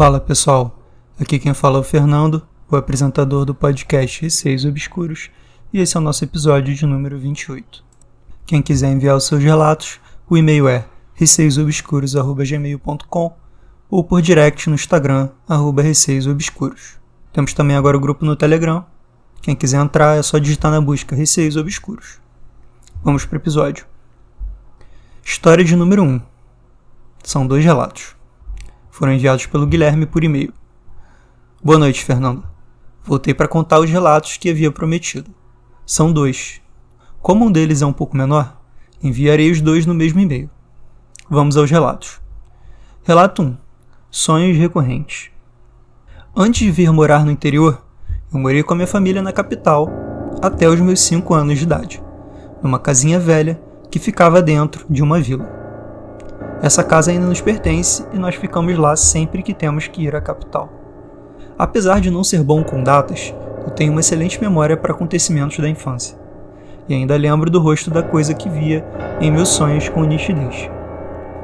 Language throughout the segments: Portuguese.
Fala pessoal, aqui quem fala é o Fernando, o apresentador do podcast Receios Obscuros, e esse é o nosso episódio de número 28. Quem quiser enviar os seus relatos, o e-mail é receiosobscuros.gmail.com ou por direct no Instagram, arroba receiosobscuros. Temos também agora o grupo no Telegram. Quem quiser entrar é só digitar na busca Receios Obscuros. Vamos para o episódio. História de número 1. São dois relatos foram enviados pelo Guilherme por e-mail. Boa noite, Fernando. Voltei para contar os relatos que havia prometido. São dois. Como um deles é um pouco menor, enviarei os dois no mesmo e-mail. Vamos aos relatos. Relato 1. Sonhos recorrentes. Antes de vir morar no interior, eu morei com a minha família na capital até os meus 5 anos de idade, numa casinha velha que ficava dentro de uma vila. Essa casa ainda nos pertence e nós ficamos lá sempre que temos que ir à capital. Apesar de não ser bom com datas, eu tenho uma excelente memória para acontecimentos da infância. E ainda lembro do rosto da coisa que via em meus sonhos com nitidez.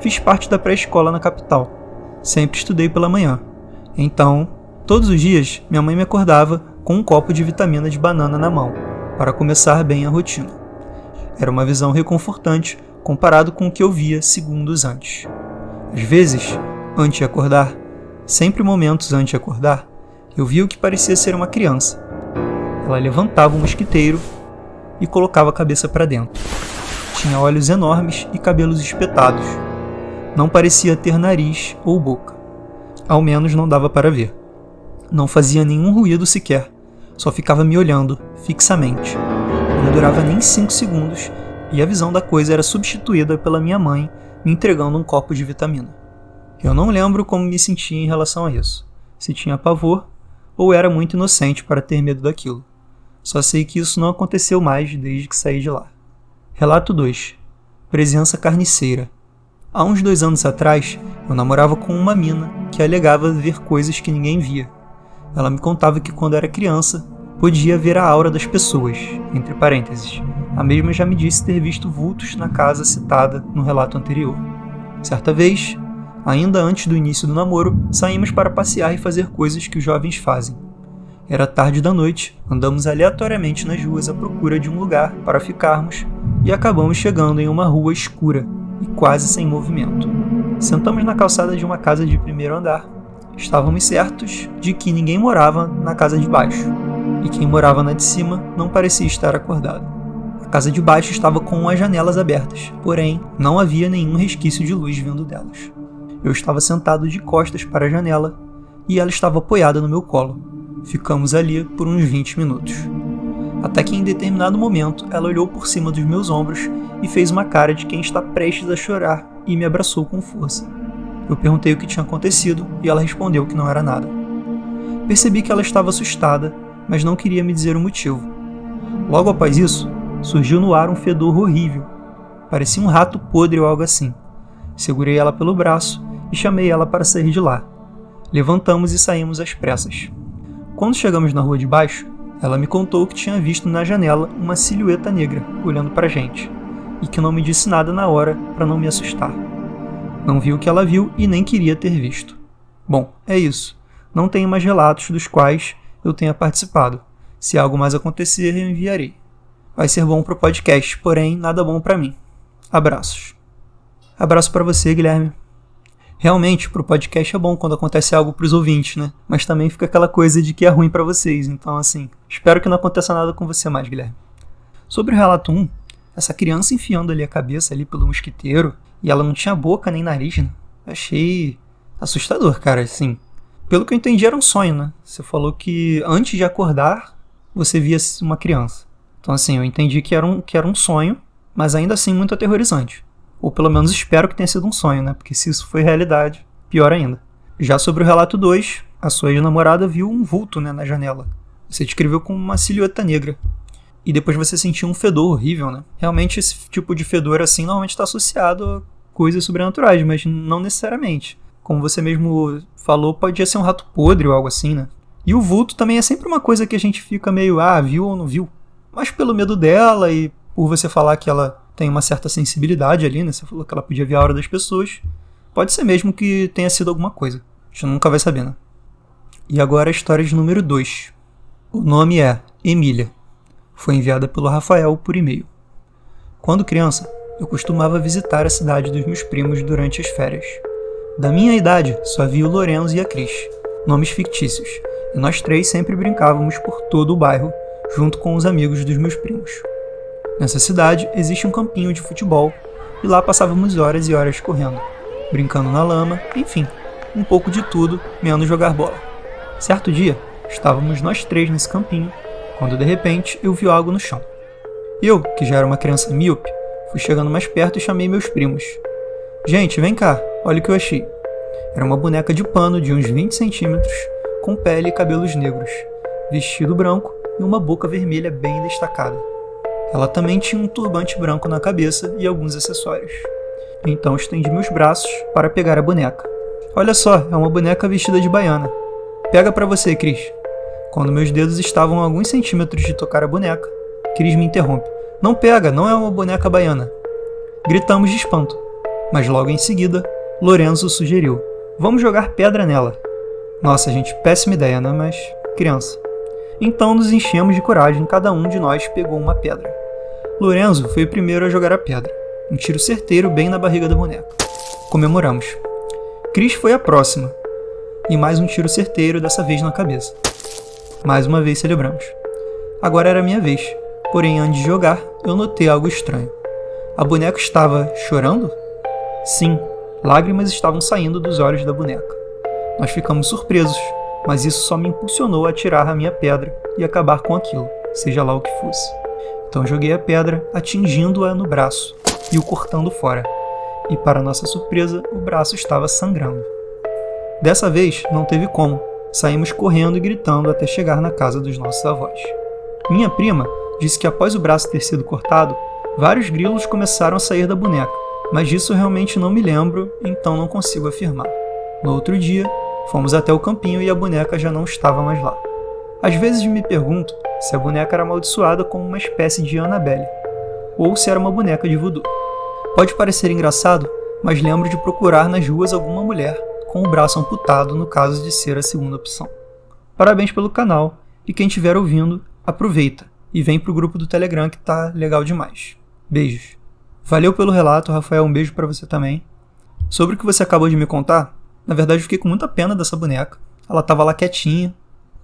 Fiz parte da pré-escola na capital. Sempre estudei pela manhã. Então, todos os dias, minha mãe me acordava com um copo de vitamina de banana na mão, para começar bem a rotina. Era uma visão reconfortante comparado com o que eu via segundos antes. Às vezes, antes de acordar, sempre momentos antes de acordar, eu via o que parecia ser uma criança. Ela levantava um mosquiteiro e colocava a cabeça para dentro. Tinha olhos enormes e cabelos espetados. Não parecia ter nariz ou boca. Ao menos não dava para ver. Não fazia nenhum ruído sequer, só ficava me olhando fixamente. Não durava nem cinco segundos e a visão da coisa era substituída pela minha mãe me entregando um copo de vitamina. Eu não lembro como me sentia em relação a isso, se tinha pavor ou era muito inocente para ter medo daquilo. Só sei que isso não aconteceu mais desde que saí de lá. Relato 2 Presença carniceira. Há uns dois anos atrás, eu namorava com uma mina que alegava ver coisas que ninguém via. Ela me contava que quando era criança, podia ver a aura das pessoas, entre parênteses. A mesma já me disse ter visto vultos na casa citada no relato anterior. Certa vez, ainda antes do início do namoro, saímos para passear e fazer coisas que os jovens fazem. Era tarde da noite, andamos aleatoriamente nas ruas à procura de um lugar para ficarmos e acabamos chegando em uma rua escura e quase sem movimento. Sentamos na calçada de uma casa de primeiro andar. Estávamos certos de que ninguém morava na casa de baixo, e quem morava na de cima não parecia estar acordado. A casa de baixo estava com as janelas abertas, porém não havia nenhum resquício de luz vindo delas. Eu estava sentado de costas para a janela e ela estava apoiada no meu colo. Ficamos ali por uns 20 minutos. Até que em determinado momento ela olhou por cima dos meus ombros e fez uma cara de quem está prestes a chorar e me abraçou com força. Eu perguntei o que tinha acontecido e ela respondeu que não era nada. Percebi que ela estava assustada mas não queria me dizer o motivo. Logo após isso, surgiu no ar um fedor horrível. Parecia um rato podre ou algo assim. Segurei ela pelo braço e chamei ela para sair de lá. Levantamos e saímos às pressas. Quando chegamos na rua de baixo, ela me contou que tinha visto na janela uma silhueta negra olhando para a gente e que não me disse nada na hora para não me assustar. Não vi o que ela viu e nem queria ter visto. Bom, é isso. Não tenho mais relatos dos quais eu tenha participado. Se algo mais acontecer, eu enviarei. Vai ser bom para o podcast, porém nada bom para mim. Abraços. Abraço para você, Guilherme. Realmente, pro podcast é bom quando acontece algo pros ouvintes, né? Mas também fica aquela coisa de que é ruim para vocês. Então, assim, espero que não aconteça nada com você mais, Guilherme. Sobre o relato 1, essa criança enfiando ali a cabeça ali pelo mosquiteiro e ela não tinha boca nem nariz, né? Achei assustador, cara, assim. Pelo que eu entendi, era um sonho, né? Você falou que antes de acordar, você via uma criança. Então, assim, eu entendi que era um, que era um sonho, mas ainda assim muito aterrorizante. Ou pelo menos espero que tenha sido um sonho, né? Porque se isso foi realidade, pior ainda. Já sobre o relato 2, a sua ex-namorada viu um vulto né, na janela. Você descreveu como uma silhueta negra. E depois você sentiu um fedor horrível, né? Realmente esse tipo de fedor assim normalmente está associado a coisas sobrenaturais, mas não necessariamente como você mesmo falou, podia ser um rato podre ou algo assim, né? E o vulto também é sempre uma coisa que a gente fica meio, ah, viu ou não viu? Mas pelo medo dela e por você falar que ela tem uma certa sensibilidade ali, né? Você falou que ela podia ver a hora das pessoas. Pode ser mesmo que tenha sido alguma coisa. A gente nunca vai saber, né? E agora a história de número 2. O nome é Emília. Foi enviada pelo Rafael por e-mail. Quando criança, eu costumava visitar a cidade dos meus primos durante as férias. Da minha idade, só havia o Lorenzo e a Cris, nomes fictícios, e nós três sempre brincávamos por todo o bairro, junto com os amigos dos meus primos. Nessa cidade existe um campinho de futebol, e lá passávamos horas e horas correndo, brincando na lama, enfim, um pouco de tudo, menos jogar bola. Certo dia, estávamos nós três nesse campinho, quando de repente eu vi algo no chão. Eu, que já era uma criança míope, fui chegando mais perto e chamei meus primos. Gente, vem cá, olha o que eu achei. Era uma boneca de pano de uns 20 centímetros, com pele e cabelos negros, vestido branco e uma boca vermelha bem destacada. Ela também tinha um turbante branco na cabeça e alguns acessórios. Então estendi meus braços para pegar a boneca. Olha só, é uma boneca vestida de baiana. Pega para você, Cris. Quando meus dedos estavam a alguns centímetros de tocar a boneca, Cris me interrompe. Não pega, não é uma boneca baiana. Gritamos de espanto, mas logo em seguida, Lorenzo sugeriu: Vamos jogar pedra nela. Nossa, gente, péssima ideia, né? Mas criança. Então nos enchemos de coragem, cada um de nós pegou uma pedra. Lorenzo foi o primeiro a jogar a pedra, um tiro certeiro bem na barriga da boneca. Comemoramos. Cris foi a próxima, e mais um tiro certeiro, dessa vez na cabeça. Mais uma vez celebramos. Agora era minha vez, porém antes de jogar, eu notei algo estranho. A boneca estava chorando? Sim, lágrimas estavam saindo dos olhos da boneca. Nós ficamos surpresos, mas isso só me impulsionou a tirar a minha pedra e acabar com aquilo, seja lá o que fosse. Então joguei a pedra, atingindo-a no braço e o cortando fora. E para nossa surpresa, o braço estava sangrando. Dessa vez não teve como, saímos correndo e gritando até chegar na casa dos nossos avós. Minha prima disse que após o braço ter sido cortado, vários grilos começaram a sair da boneca, mas disso realmente não me lembro, então não consigo afirmar. No outro dia, fomos até o campinho e a boneca já não estava mais lá. Às vezes me pergunto se a boneca era amaldiçoada como uma espécie de Annabelle, ou se era uma boneca de voodoo. Pode parecer engraçado, mas lembro de procurar nas ruas alguma mulher com o braço amputado no caso de ser a segunda opção. Parabéns pelo canal e quem estiver ouvindo, aproveita e vem pro grupo do Telegram que tá legal demais. Beijos. Valeu pelo relato, Rafael, um beijo para você também. Sobre o que você acabou de me contar, na verdade eu fiquei com muita pena dessa boneca. Ela tava lá quietinha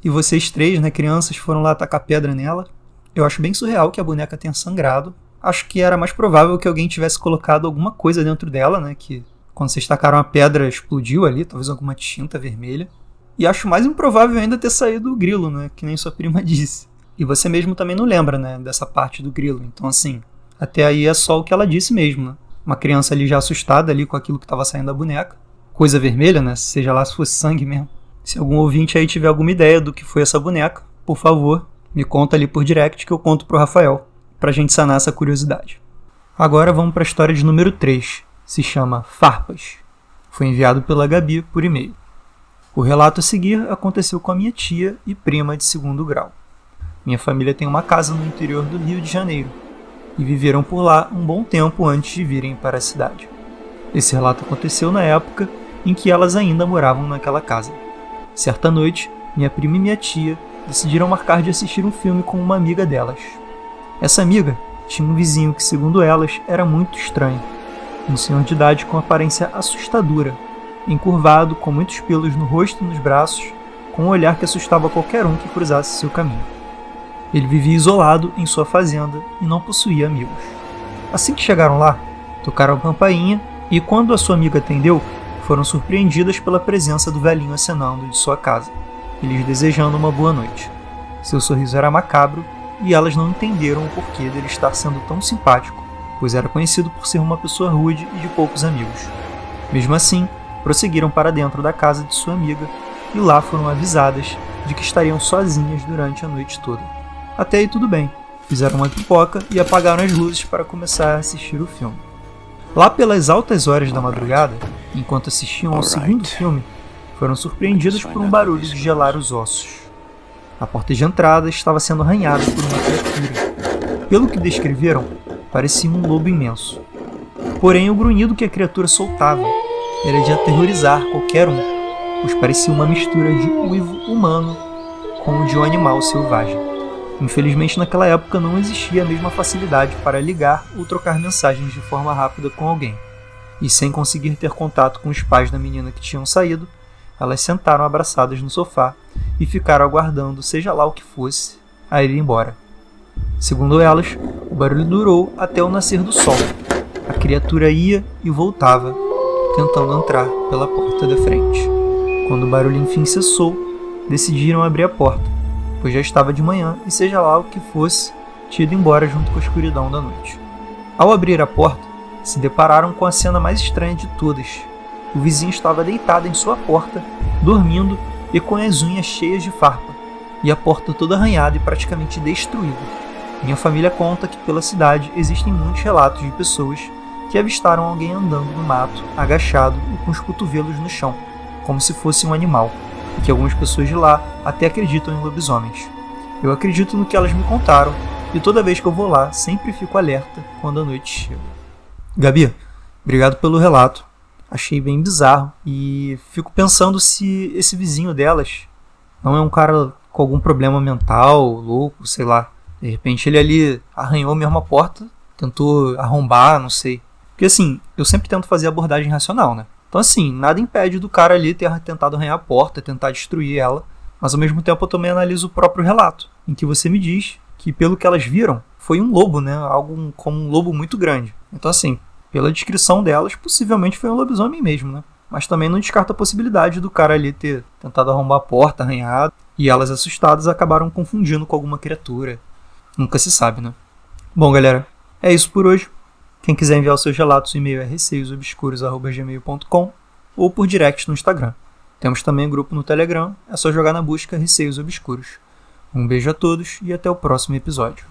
e vocês três, né, crianças, foram lá atacar pedra nela. Eu acho bem surreal que a boneca tenha sangrado. Acho que era mais provável que alguém tivesse colocado alguma coisa dentro dela, né, que quando vocês tacaram a pedra, explodiu ali, talvez alguma tinta vermelha. E acho mais improvável ainda ter saído o grilo, né? Que nem sua prima disse. E você mesmo também não lembra, né? Dessa parte do grilo. Então, assim, até aí é só o que ela disse mesmo, né? Uma criança ali já assustada ali com aquilo que estava saindo da boneca. Coisa vermelha, né? Seja lá se fosse sangue mesmo. Se algum ouvinte aí tiver alguma ideia do que foi essa boneca, por favor, me conta ali por direct que eu conto pro Rafael, pra gente sanar essa curiosidade. Agora vamos para a história de número 3, se chama Farpas. Foi enviado pela Gabi por e-mail. O relato a seguir aconteceu com a minha tia e prima de segundo grau. Minha família tem uma casa no interior do Rio de Janeiro e viveram por lá um bom tempo antes de virem para a cidade. Esse relato aconteceu na época em que elas ainda moravam naquela casa. Certa noite, minha prima e minha tia decidiram marcar de assistir um filme com uma amiga delas. Essa amiga tinha um vizinho que, segundo elas, era muito estranho um senhor de idade com aparência assustadora, encurvado, com muitos pelos no rosto e nos braços, com um olhar que assustava qualquer um que cruzasse seu caminho. Ele vivia isolado em sua fazenda e não possuía amigos. Assim que chegaram lá, tocaram a campainha e, quando a sua amiga atendeu, foram surpreendidas pela presença do velhinho acenando de sua casa lhes desejando uma boa noite. Seu sorriso era macabro e elas não entenderam o porquê dele estar sendo tão simpático pois era conhecido por ser uma pessoa rude e de poucos amigos. Mesmo assim, prosseguiram para dentro da casa de sua amiga e lá foram avisadas de que estariam sozinhas durante a noite toda. Até aí tudo bem, fizeram uma pipoca e apagaram as luzes para começar a assistir o filme. Lá pelas altas horas da madrugada, enquanto assistiam ao segundo filme, foram surpreendidas por um barulho de gelar os ossos. A porta de entrada estava sendo arranhada por uma criatura. Pelo que descreveram, parecia um lobo imenso. Porém, o grunhido que a criatura soltava era de aterrorizar qualquer um. pois parecia uma mistura de uivo humano com o de um animal selvagem. Infelizmente, naquela época não existia a mesma facilidade para ligar ou trocar mensagens de forma rápida com alguém. E sem conseguir ter contato com os pais da menina que tinham saído, elas sentaram abraçadas no sofá e ficaram aguardando, seja lá o que fosse, a ir embora. Segundo elas, o barulho durou até o nascer do sol. A criatura ia e voltava, tentando entrar pela porta da frente. Quando o barulho enfim cessou, decidiram abrir a porta, pois já estava de manhã e, seja lá o que fosse, tinha ido embora junto com a escuridão da noite. Ao abrir a porta, se depararam com a cena mais estranha de todas. O vizinho estava deitado em sua porta, dormindo e com as unhas cheias de farpa, e a porta toda arranhada e praticamente destruída. Minha família conta que pela cidade existem muitos relatos de pessoas que avistaram alguém andando no mato, agachado e com os cotovelos no chão, como se fosse um animal, que algumas pessoas de lá até acreditam em lobisomens. Eu acredito no que elas me contaram, e toda vez que eu vou lá, sempre fico alerta quando a noite chega. Gabi, obrigado pelo relato. Achei bem bizarro e fico pensando se esse vizinho delas não é um cara com algum problema mental, louco, sei lá. De repente ele ali arranhou a porta, tentou arrombar, não sei. Porque assim, eu sempre tento fazer abordagem racional, né? Então assim, nada impede do cara ali ter tentado arranhar a porta, tentar destruir ela, mas ao mesmo tempo eu também analiso o próprio relato, em que você me diz que pelo que elas viram, foi um lobo, né? Algo como um lobo muito grande. Então assim, pela descrição delas, possivelmente foi um lobisomem mesmo, né? Mas também não descarta a possibilidade do cara ali ter tentado arrombar a porta, arranhado, e elas assustadas acabaram confundindo com alguma criatura. Nunca se sabe, né? Bom, galera, é isso por hoje. Quem quiser enviar os seus relatos, o e-mail é receiosobscuros.gmail.com ou por direct no Instagram. Temos também um grupo no Telegram, é só jogar na busca Receios Obscuros. Um beijo a todos e até o próximo episódio.